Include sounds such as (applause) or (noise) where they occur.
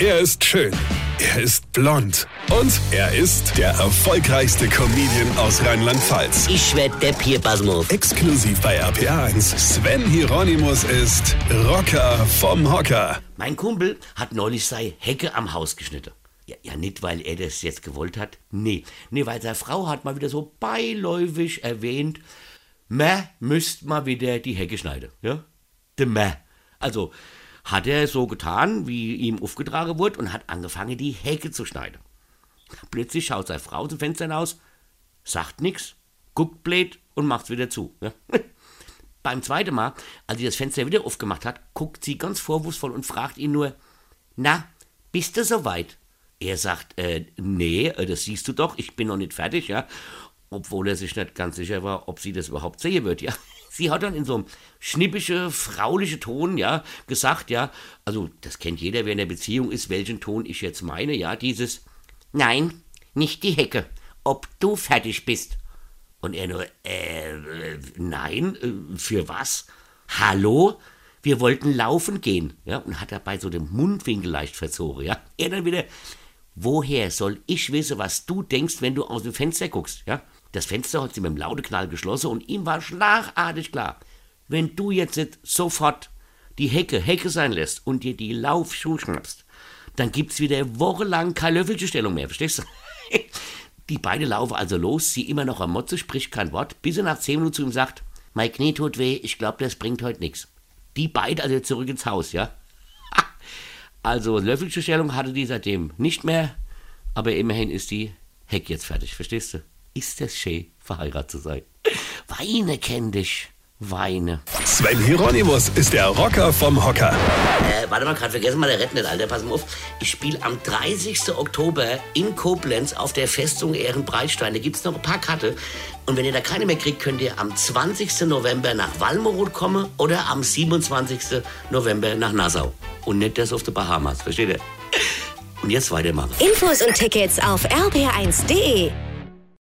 Er ist schön. Er ist blond. Und er ist der erfolgreichste Comedian aus Rheinland-Pfalz. Ich werd der Pierpasmus. Exklusiv bei RPA1. Sven Hieronymus ist Rocker vom Hocker. Mein Kumpel hat neulich sei Hecke am Haus geschnitten. Ja, ja, nicht, weil er das jetzt gewollt hat. Nee, nee, weil seine Frau hat mal wieder so beiläufig erwähnt, man müsst mal wieder die Hecke schneiden. Ja? De man. Also hat er so getan, wie ihm aufgetragen wurde und hat angefangen, die Hecke zu schneiden. Plötzlich schaut seine Frau zum Fenster hinaus, sagt nix, guckt blöd und macht's wieder zu. Ja? (laughs) Beim zweiten Mal, als sie das Fenster wieder aufgemacht hat, guckt sie ganz vorwurfsvoll und fragt ihn nur, na, bist du soweit? Er sagt, äh, nee, äh, das siehst du doch, ich bin noch nicht fertig, ja. Obwohl er sich nicht ganz sicher war, ob sie das überhaupt sehen wird, ja. Sie hat dann in so einem schnippische, frauliche Ton, ja, gesagt, ja, also das kennt jeder, wer in der Beziehung ist, welchen Ton ich jetzt meine, ja, dieses Nein, nicht die Hecke, ob du fertig bist. Und er nur, äh, nein, äh, für was? Hallo? Wir wollten laufen gehen, ja, und hat dabei so den Mundwinkel leicht verzogen, ja. Er dann wieder, woher soll ich wissen, was du denkst, wenn du aus dem Fenster guckst, ja? Das Fenster hat sie mit einem lauten Knall geschlossen und ihm war schlagartig klar, wenn du jetzt sofort die Hecke Hecke sein lässt und dir die Laufschuhe schnappst, dann gibt's wieder wochenlang keine Löffelstellung mehr, verstehst du? (laughs) Die beiden laufen also los, sie immer noch am Motze, spricht kein Wort, bis er nach zehn Minuten zu ihm sagt, mein Knie tut weh, ich glaube, das bringt heute nichts. Die beiden also zurück ins Haus, ja? (laughs) Also Löffelstellung hatte die seitdem nicht mehr, aber immerhin ist die Heck jetzt fertig, verstehst du? Ist das schön, verheiratet zu sein. Weine kenn dich, weine. Sven Hieronymus ist der Rocker vom Hocker. Äh, warte mal, gerade vergessen mal der Rett nicht, Alter, pass mal auf. Ich spiele am 30. Oktober in Koblenz auf der Festung Ehrenbreitstein. Da gibt's noch ein paar Karte. Und wenn ihr da keine mehr kriegt, könnt ihr am 20. November nach Walmeroth kommen oder am 27. November nach Nassau. Und nicht das auf die Bahamas, versteht ihr? Und jetzt weitermachen. Infos und Tickets auf rb1.de.